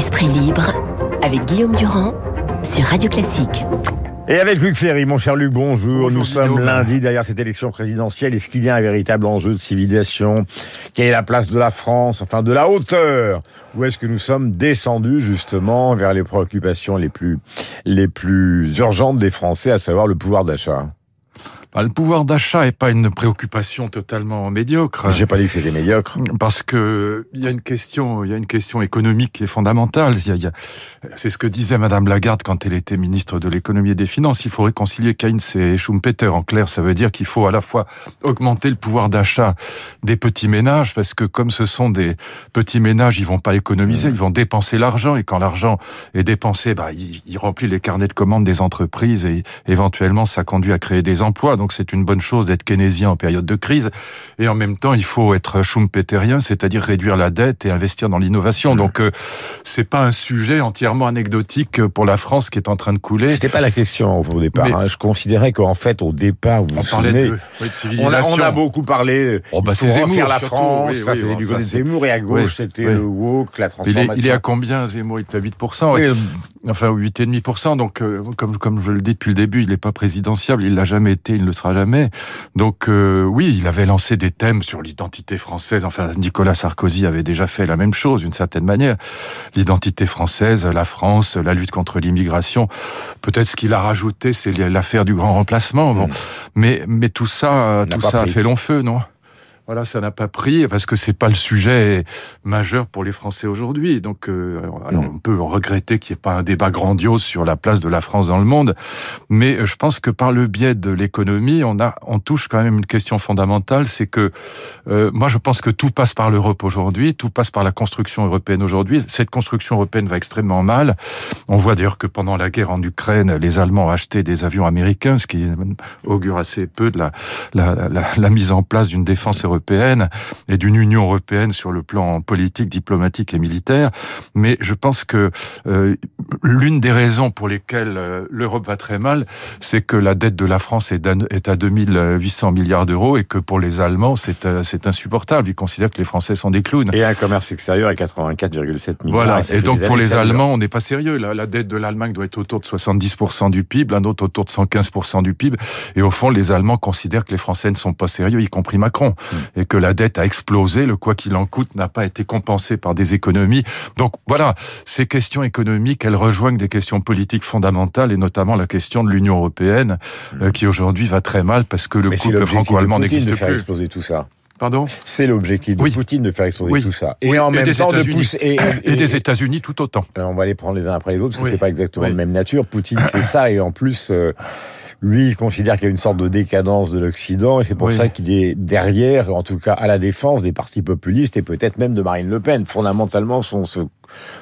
Esprit libre avec Guillaume Durand sur Radio Classique. Et avec Luc Ferry, mon cher Luc, bonjour. Nous sommes lundi derrière cette élection présidentielle. Est-ce qu'il y a un véritable enjeu de civilisation? Quelle est la place de la France Enfin, de la hauteur? Où est-ce que nous sommes descendus justement vers les préoccupations les plus, les plus urgentes des Français, à savoir le pouvoir d'achat? Bah, le pouvoir d'achat est pas une préoccupation totalement médiocre. J'ai pas dit que c'était médiocre. Parce que il y a une question, il y a une question économique qui est fondamentale. C'est ce que disait Madame Lagarde quand elle était ministre de l'économie et des finances. Il faut réconcilier Keynes et Schumpeter. En clair, ça veut dire qu'il faut à la fois augmenter le pouvoir d'achat des petits ménages, parce que comme ce sont des petits ménages, ils vont pas économiser, mmh. ils vont dépenser l'argent, et quand l'argent est dépensé, bah, il, il remplit les carnets de commandes des entreprises, et éventuellement, ça conduit à créer des emplois donc c'est une bonne chose d'être keynésien en période de crise. Et en même temps, il faut être schumpeterien, c'est-à-dire réduire la dette et investir dans l'innovation. Donc euh, c'est pas un sujet entièrement anecdotique pour la France qui est en train de couler. C'était pas la question au départ. hein. Je considérais qu'en fait, au départ, vous on vous souvenez, de, oui, de civilisation. On, a, on a beaucoup parlé. Oh, bah, c'est Zemmour, la surtout. France. Oui, ça, oui, bon, du côté de c'est- Zemmour et à gauche, c'était le woke, la Il est, transformation. il est à combien Zemmour? Il est à 8%. Oui, ouais. euh, Enfin, 8,5%. Donc, euh, comme, comme je le dis depuis le début, il n'est pas présidentiable. Il l'a jamais été, il le sera jamais. Donc, euh, oui, il avait lancé des thèmes sur l'identité française. Enfin, Nicolas Sarkozy avait déjà fait la même chose, d'une certaine manière. L'identité française, la France, la lutte contre l'immigration. Peut-être ce qu'il a rajouté, c'est l'affaire du grand remplacement. Bon. Mm. Mais, mais tout ça, tout ça a fait long feu, non? Voilà, ça n'a pas pris parce que c'est pas le sujet majeur pour les Français aujourd'hui. Donc, euh, alors, Mm. on peut regretter qu'il n'y ait pas un débat grandiose sur la place de la France dans le monde, mais euh, je pense que par le biais de l'économie, on a, on touche quand même une question fondamentale, c'est que euh, moi, je pense que tout passe par l'Europe aujourd'hui, tout passe par la construction européenne aujourd'hui. Cette construction européenne va extrêmement mal. On voit d'ailleurs que pendant la guerre en Ukraine, les Allemands ont acheté des avions américains, ce qui augure assez peu de la, la, la, la mise en place d'une défense européenne et d'une Union européenne sur le plan politique, diplomatique et militaire. Mais je pense que euh, l'une des raisons pour lesquelles euh, l'Europe va très mal, c'est que la dette de la France est, est à 2800 milliards d'euros et que pour les Allemands, c'est euh, insupportable. Ils considèrent que les Français sont des clowns. Et un commerce extérieur à 84,7 milliards. Voilà. Et fait donc pour les. Allemands, on n'est pas sérieux. La, la dette de l'Allemagne doit être autour de 70% du PIB, un autre autour de 115% du PIB. Et au fond, les Allemands considèrent que les Français ne sont pas sérieux, y compris Macron, Hmm. Et que la dette a explosé. Le quoi qu'il en coûte n'a pas été compensé par des économies. Donc voilà, ces questions économiques, elles rejoignent des questions politiques fondamentales, et notamment la question de l'Union européenne, euh, qui aujourd'hui va très mal parce que le Hmm. Mais c'est couple l'objectif de franco-allemand n'existe faire plus. exploser tout ça. Pardon? C'est l'objectif de Oui. Poutine de faire exploser Oui. tout ça. Et Oui, en et même des temps de États-Unis. pousser. Et, Et et- des États-Unis tout autant. Alors, on va les prendre les uns après les autres parce que c'est pas exactement de même nature. Poutine, c'est ça, et en plus, euh, lui, il considère qu'il y a une sorte de décadence de l'Occident, et c'est pour Oui. ça qu'il est derrière, en tout cas à la défense des partis populistes et peut-être même de Marine Le Pen. Fondamentalement, son, son,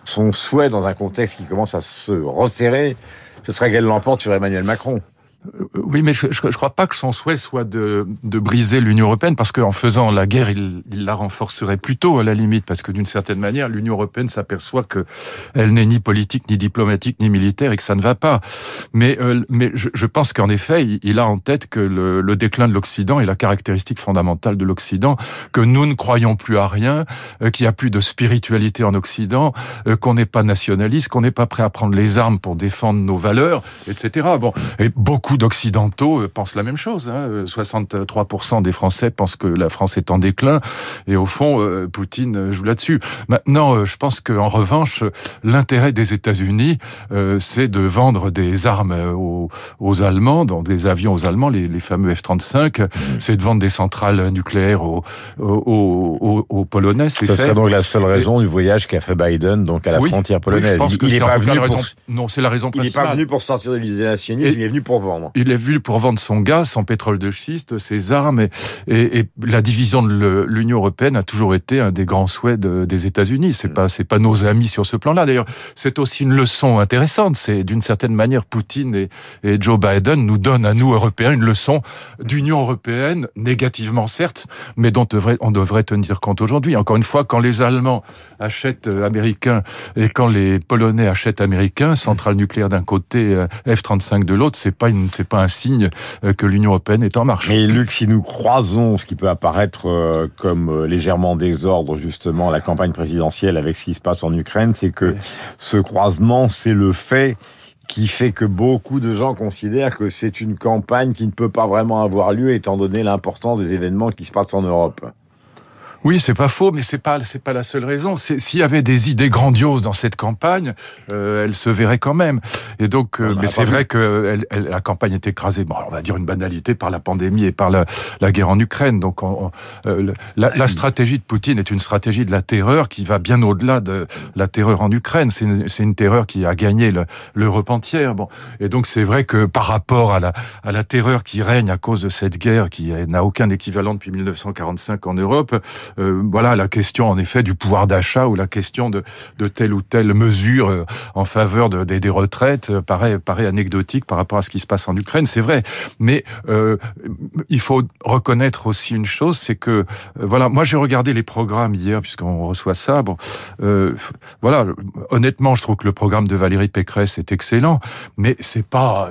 son souhait dans un contexte qui commence à se resserrer, ce serait qu'elle l'emporte sur Emmanuel Macron. Euh, Oui, mais je ne crois pas que son souhait soit de, de briser l'Union européenne, parce qu'en faisant la guerre, il, il la renforcerait plutôt à la limite, parce que d'une certaine manière, l'Union européenne s'aperçoit que elle n'est ni politique, ni diplomatique, ni militaire, et que ça ne va pas. Mais, euh, mais je, je pense qu'en effet, il, a en tête que le, le déclin de l'Occident est la caractéristique fondamentale de l'Occident, que nous ne croyons plus à rien, euh, qu'il n'y a plus de spiritualité en Occident, euh, qu'on n'est pas nationaliste, qu'on n'est pas prêt à prendre les armes pour défendre nos valeurs, etc. Bon, et beaucoup d'Occidentaux euh, pensent la même chose. Hein. Euh, 63% des Français pensent que la France est en déclin. Et au fond, euh, Poutine joue là-dessus. Maintenant, euh, je pense qu'en revanche, l'intérêt des États-Unis, euh, c'est de vendre des armes aux, aux Allemands, dans des avions aux Allemands, les, les fameux F-35. Mmh. C'est de vendre des centrales nucléaires aux, aux, aux- aux Polonais. Ce serait donc la seule raison du voyage qu'a fait Biden, donc à la Oui, frontière oui, polonaise. je pense il n'est pas venu pour, raison. Non, c'est la raison il n'est principale. pas venu pour sortir de l'isolationnisme, Et- il est venu pour vendre. Il est venu pour vendre son gaz, son pétrole de schiste, ses armes, et, et- et la division de l'Union européenne a toujours été un des grands souhaits de- des États-Unis. C'est pas, c'est pas nos amis sur ce plan-là. D'ailleurs, c'est aussi une leçon intéressante. C'est d'une certaine manière, Poutine et, et Joe Biden nous donnent à nous Européens une leçon d'Union européenne, négativement certes, mais dont devrait- on devrait tenir compte aujourd'hui. Encore une fois, quand les Allemands achètent euh, américains et quand les Polonais achètent américains, centrale nucléaire d'un côté, euh, F-35 de l'autre, c'est pas une C'est pas un signe que l'Union européenne est en marche. Mais Luc, si nous croisons ce qui peut apparaître comme légèrement désordre, justement, la campagne présidentielle avec ce qui se passe en Ukraine, c'est que ce croisement, c'est le fait qui fait que beaucoup de gens considèrent que c'est une campagne qui ne peut pas vraiment avoir lieu étant donné l'importance des événements qui se passent en Europe. Oui, c'est pas faux, mais c'est pas c'est pas la seule raison. S'il y avait des idées grandioses dans cette campagne, euh, elle se verrait quand même. Et donc, euh, mais c'est vrai que elle, elle, la campagne est écrasée. Bon, on va dire une banalité par la pandémie et par la, la guerre en Ukraine. Donc, on, euh, la, la, stratégie de Poutine est une stratégie de la terreur qui va bien au-delà de la terreur en Ukraine. C'est une, une, terreur qui a gagné l'Europe entière. Bon, et donc c'est vrai que par rapport à la à la terreur qui règne à cause de cette guerre qui n'a aucun équivalent depuis 1945 en Europe. Euh, voilà la question en effet du pouvoir d'achat ou la question de, de telle ou telle mesure euh, en faveur de, des, retraites euh, paraît, paraît anecdotique par rapport à ce qui se passe en Ukraine, c'est vrai. Mais il faut reconnaître aussi une chose, c'est que voilà, moi j'ai regardé les programmes hier puisqu'on reçoit ça. Bon, voilà, honnêtement, je trouve que le programme de Valérie Pécresse est excellent, mais c'est pas,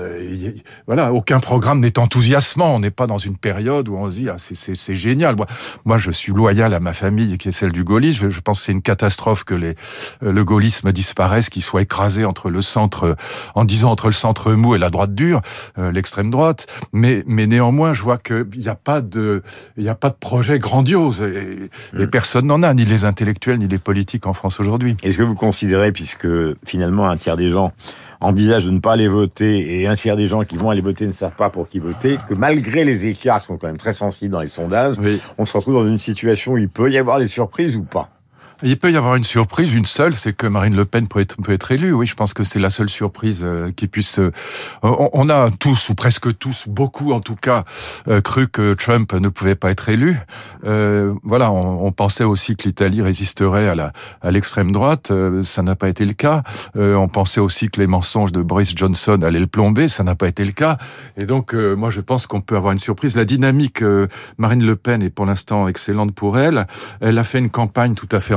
voilà, aucun programme n'est enthousiasmant. On n'est pas dans une période où on se dit ah c'est génial. Moi, moi, je suis loyal à ma famille, qui est celle du gaullisme. Je, pense que c'est une catastrophe que les, euh, le gaullisme disparaisse, qu'il soit écrasé entre le centre, en disant entre le centre mou et la droite dure, euh, l'extrême droite. Mais, mais néanmoins, je vois qu'il n'y a pas de, il n'y a pas de projet grandiose. Et, mm. personne n'en a, ni les intellectuels, ni les politiques en France aujourd'hui. Est-ce que vous considérez, puisque finalement un tiers des gens envisagent de ne pas aller voter et un tiers des gens qui vont aller voter ne savent pas pour qui voter, que malgré les écarts qui sont quand même très sensibles dans les sondages, on se retrouve dans une situation il peut y avoir des surprises ou pas il peut y avoir une surprise, une seule, c'est que Marine Le Pen peut être, peut être élue. Oui, je pense que c'est la seule surprise euh, qui puisse. Euh, on, a tous, ou presque tous, beaucoup en tout cas, euh, cru que Trump ne pouvait pas être élu. voilà, on, pensait aussi que l'Italie résisterait à la à l'extrême droite. ça n'a pas été le cas. on pensait aussi que les mensonges de Boris Johnson allaient le plomber. Ça n'a pas été le cas. Et donc, moi, je pense qu'on peut avoir une surprise. La dynamique Marine Le Pen est pour l'instant excellente pour elle. Elle a fait une campagne tout à fait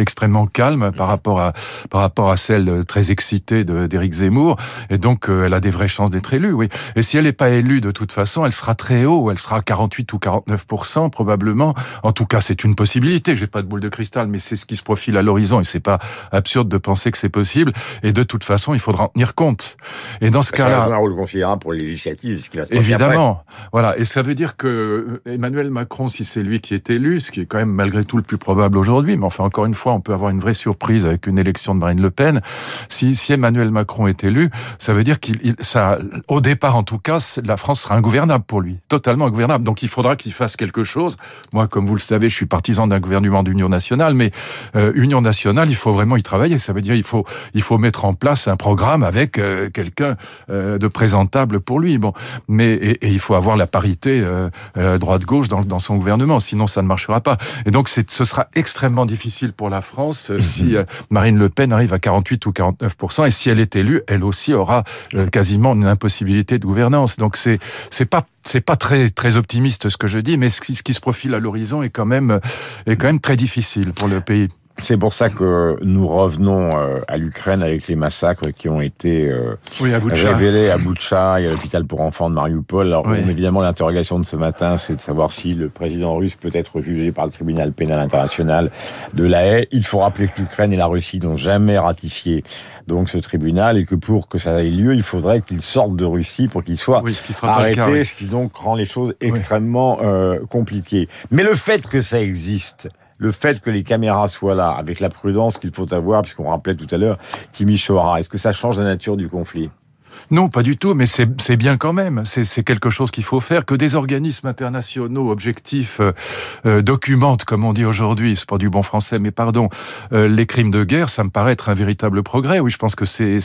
extrêmement calme par rapport à par rapport à celle très excitée d'Éric Zemmour, et donc euh, elle a des vraies chances d'être élue. Oui. Et si elle n'est pas élue de toute façon, elle sera très haut, elle sera 48 ou 49 probablement. En tout cas, c'est une possibilité. J'ai pas de boule de cristal, mais c'est ce qui se profile à l'horizon, et c'est pas absurde de penser que c'est possible. Et de toute façon, il faudra en tenir compte. Et dans ce cas-là, un rôle considérable pour les législatives, ce qui va se évidemment. Voilà. Et ça veut dire que euh, Emmanuel Macron, si c'est lui qui est élu, ce qui est quand même malgré tout le plus probable aujourd'hui, mais enfin encore une fois, on peut avoir une vraie surprise avec une élection de Marine Le Pen. Si, Emmanuel Macron est élu, ça veut dire qu'il, ça, au départ en tout cas, la France sera ingouvernable pour lui, totalement ingouvernable. Donc il faudra qu'il fasse quelque chose. Moi, comme vous le savez, je suis partisan d'un gouvernement d'union nationale, mais euh, union nationale, il faut vraiment y travailler. Ça veut dire il faut, il faut mettre en place un programme avec euh, quelqu'un euh, de présentable pour lui. Bon, mais et, il faut avoir la parité droite-gauche dans, dans son gouvernement, sinon ça ne marchera pas. Et donc ce sera extrêmement difficile pour la France euh, si euh, Marine Le Pen arrive à 48 ou 49 et si elle est élue, elle aussi aura euh, quasiment une impossibilité de gouvernance. Donc c'est c'est pas c'est pas très très optimiste ce que je dis, mais ce qui, ce qui se profile à l'horizon est quand même est quand même très difficile pour le pays. C'est pour ça que nous revenons euh, à l'Ukraine avec les massacres qui ont été euh, révélés à Boutcha et à l'hôpital pour enfants de Mariupol. Alors évidemment, l'interrogation de ce matin, c'est de savoir si le président russe peut être jugé par le tribunal pénal international de la Haye. Il faut rappeler que l'Ukraine et la Russie n'ont jamais ratifié donc ce tribunal et que pour que ça ait lieu, il faudrait qu'il sorte de Russie pour qu'il soit arrêté, ce qui donc rend les choses extrêmement euh, compliquées. Mais le fait que ça existe, le fait que les caméras soient là, avec la prudence qu'il faut avoir, puisqu'on rappelait tout à l'heure Timisoara, est-ce que ça change la nature du conflit? Non, pas du tout, mais c'est bien quand même. C'est quelque chose qu'il faut faire. Que des organismes internationaux objectifs euh, euh, documentent, comme on dit aujourd'hui, c'est pas du bon français, mais pardon, euh, les crimes de guerre, ça me paraît être un véritable progrès. Oui, je pense que c'est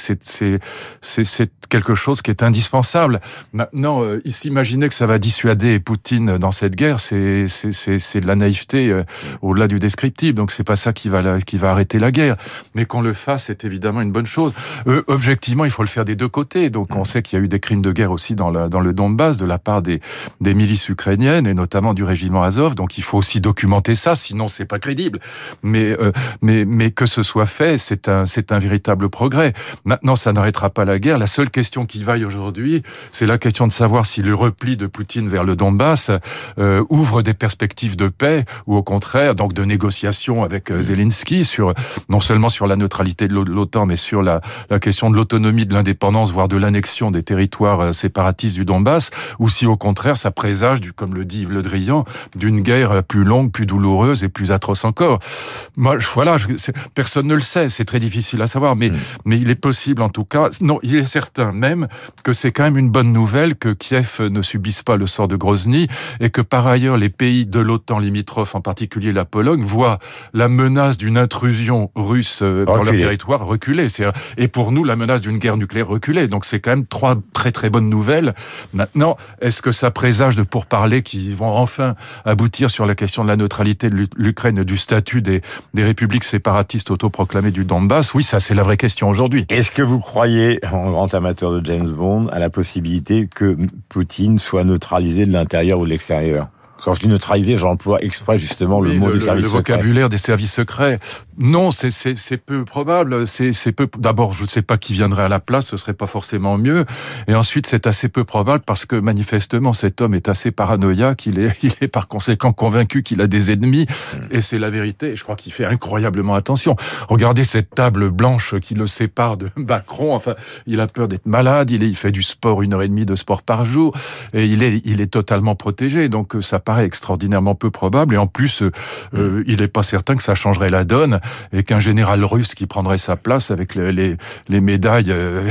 quelque chose qui est indispensable. Maintenant, s'imaginer que ça va dissuader Poutine dans cette guerre, c'est de la naïveté au-delà du descriptif. Donc c'est pas ça qui va qui va arrêter la guerre. Mais qu'on le fasse, c'est évidemment une bonne chose. objectivement, il faut le faire des deux côtés Donc on sait qu'il y a eu des crimes de guerre aussi dans, le Donbass de la part des, des milices ukrainiennes et notamment du régiment Azov. Donc il faut aussi documenter ça, sinon c'est pas crédible. Mais, euh, mais, mais que ce soit fait, c'est un, c'est un véritable progrès. Maintenant, ça n'arrêtera pas la guerre. La seule question qui vaille aujourd'hui, c'est la question de savoir si le repli de Poutine vers le Donbass euh, ouvre des perspectives de paix ou au contraire, donc de négociations avec euh, Zelensky sur non seulement sur la neutralité de l'OTAN, mais sur la, la question de l'autonomie, de l'indépendance, voire de l'annexion des territoires euh, séparatistes du Donbass, ou si au contraire ça présage, du, comme le dit Yves Le Drian, d'une guerre plus longue, plus douloureuse et plus atroce encore. Moi, voilà, je, personne ne le sait, c'est très difficile à savoir, mais, mm. mais il est possible en tout cas, non, il est certain même que c'est quand même une bonne nouvelle que Kiev ne subisse pas le sort de Grozny et que par ailleurs les pays de l'OTAN limitrophes, en particulier la Pologne, voient la menace d'une intrusion russe euh, dans leur territoire reculer. Et pour nous, la menace d'une guerre nucléaire reculer. Donc c'est quand même trois très très bonnes nouvelles. Maintenant, est-ce que ça présage de pourparlers qui vont enfin aboutir sur la question de la neutralité de l'Ukraine du statut des, des républiques séparatistes autoproclamées du Donbass? Oui, ça c'est la vraie question aujourd'hui. Est-ce que vous croyez, en grand amateur de James Bond, à la possibilité que Poutine soit neutralisé de l'intérieur ou de l'extérieur? Quand je dis neutraliser, j'emploie exprès justement le mot des services secrets. Le vocabulaire des services secrets. Non, c'est peu probable. C'est peu. D'abord, je ne sais pas qui viendrait à la place. Ce serait pas forcément mieux. Et ensuite, c'est assez peu probable parce que manifestement, cet homme est assez paranoïaque. Il est, il est par conséquent convaincu qu'il a des ennemis. Hmm. Et c'est la vérité. Je crois qu'il fait incroyablement attention. Regardez cette table blanche qui le sépare de Macron. Enfin, il a peur d'être malade. Il, est, il fait du sport une heure et demie de sport par jour. Et il est, il est totalement protégé. Donc, ça paraît extraordinairement peu probable. Et en plus, euh, euh, il n'est pas certain que ça changerait la donne et qu'un général russe qui prendrait sa place avec les, les, médailles euh,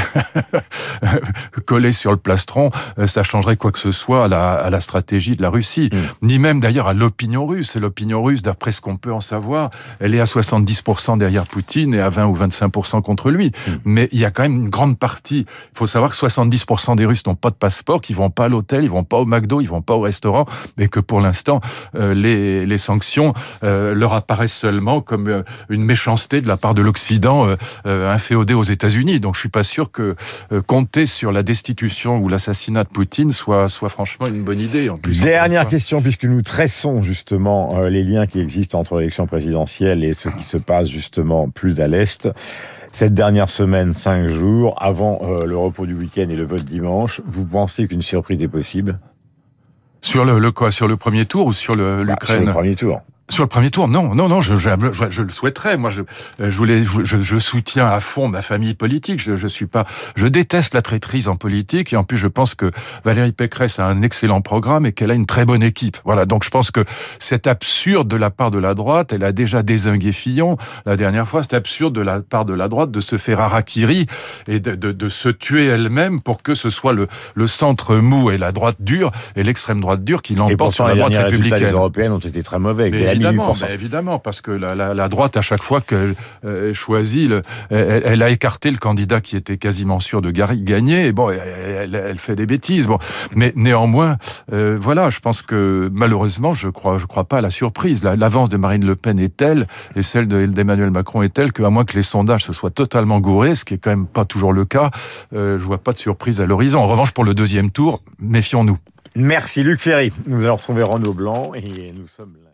collées sur le plastron, ça changerait quoi que ce soit à la, à la stratégie de la Russie. Mm. Ni même d'ailleurs à l'opinion russe. L'opinion russe, d'après ce qu'on peut en savoir, elle est à 70% derrière Poutine et à 20 ou 25% contre lui. Mm. Mais il y a quand même une grande partie. Il faut savoir que 70% des Russes n'ont pas de passeport, qui vont pas à l'hôtel, ils vont pas au McDo, ils vont pas au restaurant, mais que pour l'instant, euh, les, les, sanctions euh, leur apparaissent seulement comme euh, une méchanceté de la part de l'Occident inféodé aux États-Unis. Donc je suis pas sûr que compter sur la destitution ou l'assassinat de Poutine soit, soit franchement une bonne idée. En plus, Dernière question, puisque nous tressons justement les liens qui existent entre l'élection présidentielle et ce qui se passe justement plus à l'Est cette dernière semaine, cinq jours, avant le repos du week-end et le vote dimanche, vous pensez qu'une surprise est possible? Sur le, le, quoi Sur le premier tour ou sur l'Ukraine bah, Sur le premier tour. Sur le premier tour, non, non, non, je, je, je, le souhaiterais. Moi, je, je voulais, je, je, soutiens à fond ma famille politique. Je, je suis pas, je déteste la traîtrise en politique et en plus, je pense que Valérie Pécresse a un excellent programme et qu'elle a une très bonne équipe. Voilà, donc je pense que c'est absurde de la part de la droite. Elle a déjà désingué Fillon la dernière fois. C'est absurde de la part de la droite de se faire harakiri et de, de, de se tuer elle-même pour que ce soit le, le centre mou et la droite dure et l'extrême droite dure qui l'emporte sur la droite républicaine. Les européennes ont été très mauvais. Évidemment, évidemment, parce que la, la, la, droite, à chaque fois qu'elle euh, choisit, le, elle, elle, a écarté le candidat qui était quasiment sûr de gagner. Et bon, elle, elle fait des bêtises. Bon, mais néanmoins, euh, voilà, je pense que malheureusement, je crois, je crois pas à la surprise. L'avance de Marine Le Pen est telle et celle d'Emmanuel Macron est telle qu'à moins que les sondages se soient totalement gourés, ce qui est quand même pas toujours le cas, euh, je vois pas de surprise à l'horizon. En revanche, pour le deuxième tour, méfions-nous. Merci Luc Ferry. Nous allons retrouver Renaud Blanc et nous sommes là.